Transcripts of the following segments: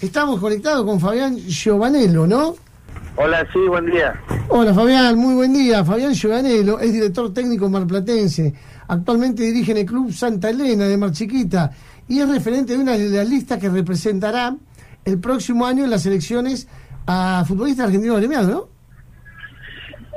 Estamos conectados con Fabián Giovanello, ¿no? Hola, sí, buen día. Hola Fabián, muy buen día. Fabián Giovanello es director técnico marplatense. Actualmente dirige en el Club Santa Elena de Mar Chiquita y es referente de una de las listas que representará el próximo año en las elecciones a futbolistas argentinos agremiados, ¿no?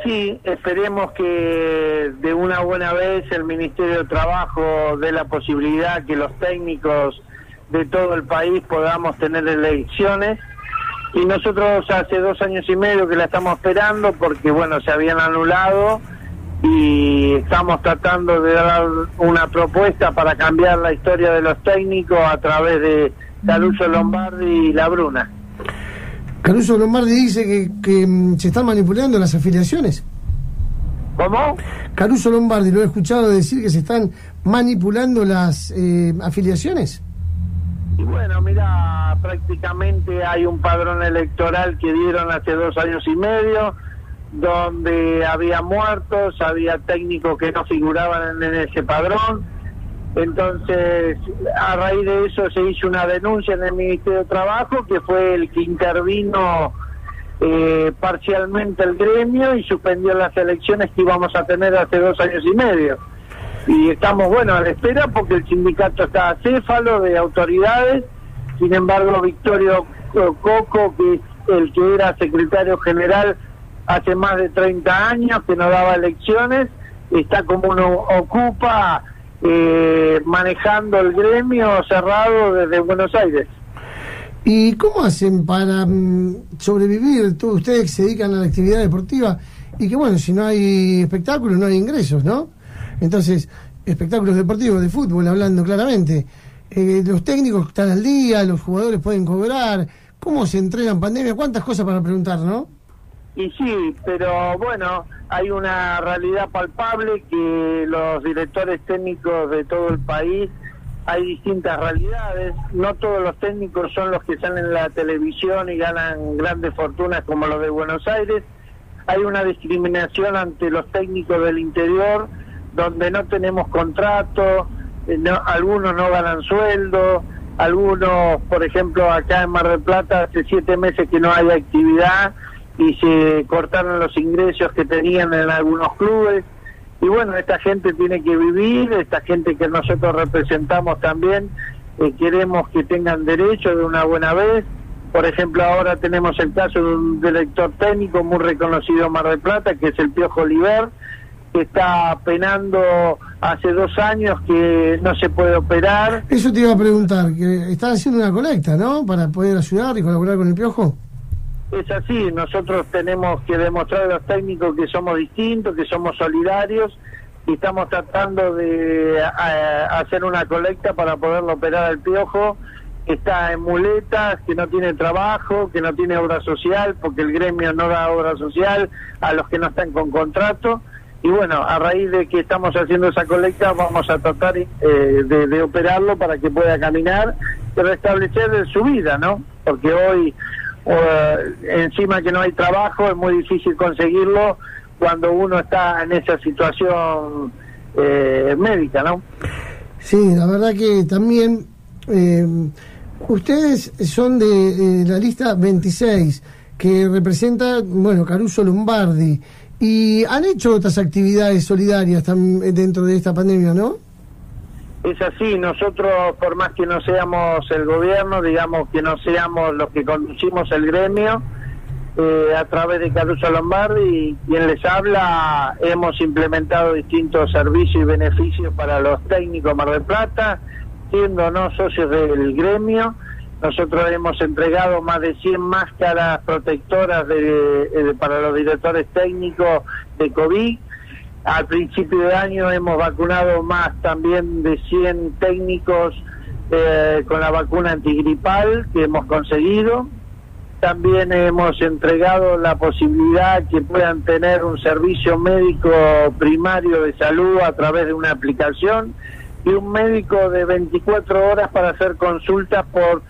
Sí, esperemos que de una buena vez el Ministerio de Trabajo dé la posibilidad que los técnicos de todo el país podamos tener elecciones. Y nosotros hace dos años y medio que la estamos esperando porque, bueno, se habían anulado y estamos tratando de dar una propuesta para cambiar la historia de los técnicos a través de Caruso Lombardi y La Bruna. Caruso Lombardi dice que, que mm, se están manipulando las afiliaciones. ¿Cómo? Caruso Lombardi, lo he escuchado decir que se están manipulando las eh, afiliaciones. Bueno, mira, prácticamente hay un padrón electoral que dieron hace dos años y medio, donde había muertos, había técnicos que no figuraban en, ese padrón. Entonces, a raíz de eso se hizo una denuncia en el Ministerio de Trabajo, que fue el que intervino eh, parcialmente el gremio y suspendió las elecciones que íbamos a tener hace dos años y medio y estamos, bueno, a la espera porque el sindicato está acéfalo de autoridades, sin embargo, Victorio Coco, que es el que era secretario general hace más de 30 años, que no daba elecciones, está como uno ocupa eh, manejando el gremio cerrado desde Buenos Aires. ¿Y cómo hacen para mm, sobrevivir? Todos ustedes se dedican a la actividad deportiva y que bueno, si no hay espectáculos no hay ingresos, ¿no? Entonces, espectáculos deportivos de fútbol, hablando claramente. Eh, los técnicos están al día, los jugadores pueden cobrar. ¿Cómo se entrega en pandemia? ¿Cuántas cosas para preguntar, no? Y sí, pero bueno, hay una realidad palpable que los directores técnicos de todo el país hay distintas realidades. No todos los técnicos son los que salen en la televisión y ganan grandes fortunas como los de Buenos Aires. Hay una discriminación ante los técnicos del interior donde no tenemos contrato, eh, algunos no ganan sueldo, algunos, por ejemplo, acá en Mar del Plata hace siete meses que no hay actividad y se cortaron los ingresos que tenían en algunos clubes. Y bueno, esta gente tiene que vivir, esta gente que nosotros representamos también, eh, queremos que tengan derecho de una buena vez. Por ejemplo, ahora tenemos el caso de un director técnico muy reconocido en Mar del Plata, que es el Piojo Oliver, que está penando hace dos años que no se puede operar. Eso te iba a preguntar, que están haciendo una colecta, ¿no? Para poder ayudar y colaborar con el piojo. Es así, nosotros tenemos que demostrar a los técnicos que somos distintos, que somos solidarios y estamos tratando de hacer una colecta para poderlo operar al piojo que está en muletas, que no tiene trabajo, que no tiene obra social, porque el gremio no da obra social a los que no están con contrato y bueno, a raíz de que estamos haciendo esa colecta vamos a tratar eh, de, operarlo para que pueda caminar y restablecer su vida, ¿no? Porque hoy, encima que no hay trabajo, es muy difícil conseguirlo cuando uno está en esa situación eh, médica, ¿no? Sí, la verdad que también eh, ustedes son de la lista 26 que representa, bueno, Caruso Lombardi. Y han hecho otras actividades solidarias dentro de esta pandemia, ¿no? Es así, nosotros por más que no seamos el gobierno, digamos que no seamos los que conducimos el gremio, eh, a través de Caruso Lombardi, quien les habla, hemos implementado distintos servicios y beneficios para los técnicos Mar del Plata, siendo no socios del gremio, nosotros hemos entregado más de 100 máscaras protectoras de, para los directores técnicos de COVID. Al principio de año hemos vacunado más también de 100 técnicos eh, con la vacuna antigripal que hemos conseguido. También hemos entregado la posibilidad que puedan tener un servicio médico primario de salud a través de una aplicación y un médico de 24 horas para hacer consultas por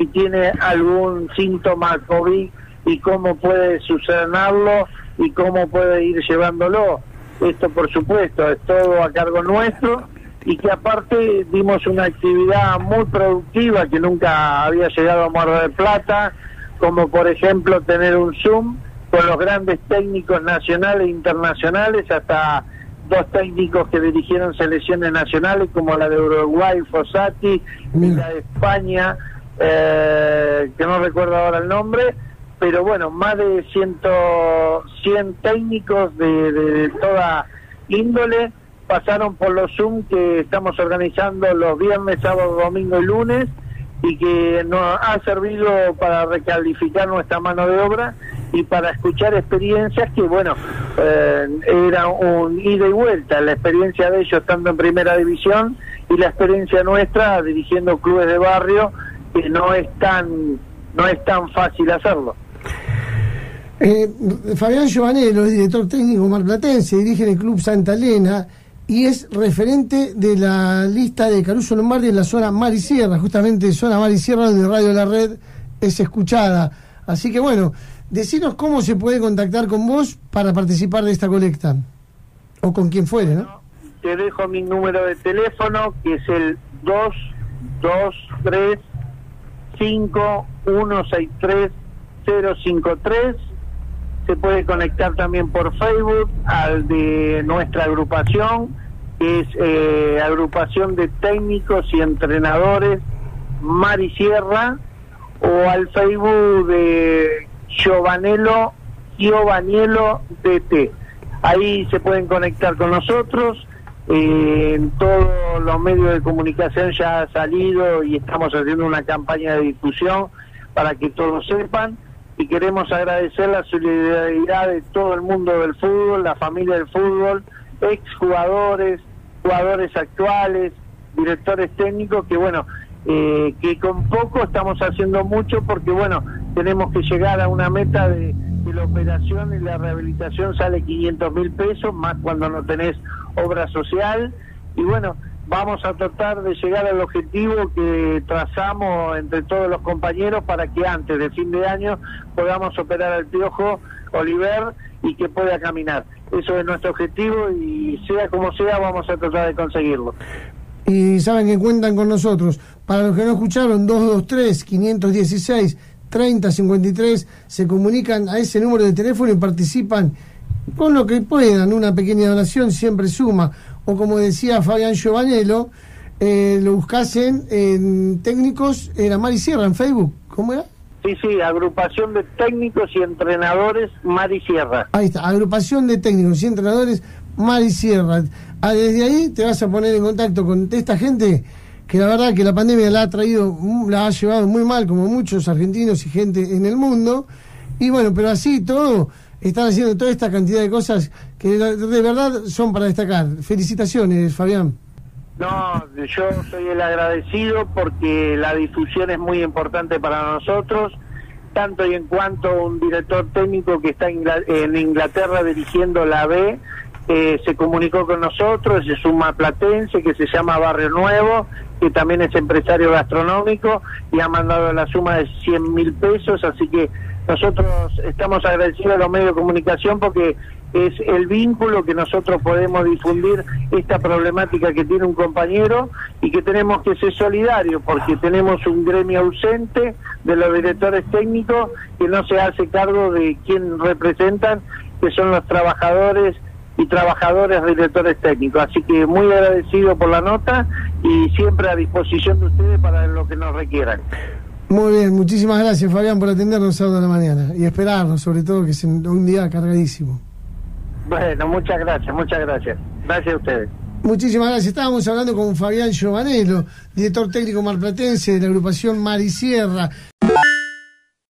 si tiene algún síntoma COVID y cómo puede sucederlo y cómo puede ir llevándolo. Esto, por supuesto, es todo a cargo nuestro y que aparte dimos una actividad muy productiva que nunca había llegado a Mar del Plata, como por ejemplo tener un Zoom con los grandes técnicos nacionales e internacionales, hasta dos técnicos que dirigieron selecciones nacionales como la de Uruguay, Fossati, y la de España, eh, que no recuerdo ahora el nombre, pero bueno, más de ciento, 100 técnicos de, de toda índole pasaron por los Zoom que estamos organizando los viernes, sábado, domingo y lunes y que nos ha servido para recalificar nuestra mano de obra y para escuchar experiencias que, bueno, eh, era un ida y vuelta, la experiencia de ellos estando en primera división y la experiencia nuestra dirigiendo clubes de barrio, que no es tan, no es tan fácil hacerlo. Eh, Fabián Giovanello es director técnico marplatense, dirige en el Club Santa Elena y es referente de la lista de Caruso Lombardi en la zona Mar y Sierra, justamente zona Mar y Sierra donde Radio La Red es escuchada. Así que bueno, decinos cómo se puede contactar con vos para participar de esta colecta, o con quien fuere, ¿no? Te dejo mi número de teléfono, que es el 223 5163 053 se puede conectar también por Facebook al de nuestra agrupación, que es eh, agrupación de técnicos y entrenadores Mari Sierra, o al Facebook de Giovanello, Giovanielo DT. Ahí se pueden conectar con nosotros. Eh, en todos los medios de comunicación ya ha salido y estamos haciendo una campaña de difusión para que todos sepan. Y queremos agradecer la solidaridad de todo el mundo del fútbol, la familia del fútbol, exjugadores, jugadores actuales, directores técnicos, que bueno, eh, que con poco estamos haciendo mucho porque bueno, tenemos que llegar a una meta de que la operación y la rehabilitación sale 500 mil pesos, más cuando no tenés obra social, y bueno, vamos a tratar de llegar al objetivo que trazamos entre todos los compañeros para que antes de fin de año podamos operar al piojo Oliver y que pueda caminar. Eso es nuestro objetivo y sea como sea vamos a tratar de conseguirlo. Y saben que cuentan con nosotros. Para los que no escucharon, 223-516-3053, se comunican a ese número de teléfono y participan con lo que puedan. Una pequeña donación siempre suma o como decía Fabián Giovanello, eh, lo buscasen en técnicos en Amar y Sierra, en Facebook. ¿Cómo era? Sí, sí, agrupación de técnicos y entrenadores Mar y Sierra. Ahí está, agrupación de técnicos y entrenadores Mar y Sierra. Ah, desde ahí te vas a poner en contacto con esta gente que la verdad que la pandemia la ha traído, la ha llevado muy mal, como muchos argentinos y gente en el mundo. Y bueno, pero así todo están haciendo toda esta cantidad de cosas que de verdad son para destacar. Felicitaciones, Fabián. No, yo soy el agradecido porque la difusión es muy importante para nosotros, tanto y en cuanto un director técnico que está en Inglaterra dirigiendo la B eh, se comunicó con nosotros, es un maplatense que se llama Barrio Nuevo, que también es empresario gastronómico y ha mandado la suma de 100 mil pesos, así que nosotros estamos agradecidos a los medios de comunicación porque es el vínculo que nosotros podemos difundir esta problemática que tiene un compañero y que tenemos que ser solidarios porque tenemos un gremio ausente de los directores técnicos que no se hace cargo de quién representan, que son los trabajadores y trabajadores directores técnicos. Así que muy agradecido por la nota y siempre a disposición de ustedes para lo que nos requieran. Muy bien, muchísimas gracias Fabián por atendernos sábado de la mañana y esperarnos, sobre todo que es un día cargadísimo. Bueno, muchas gracias, muchas gracias. Gracias a ustedes. Muchísimas gracias. Estábamos hablando con Fabián Giovanello, director técnico marplatense de la agrupación Mar y Sierra.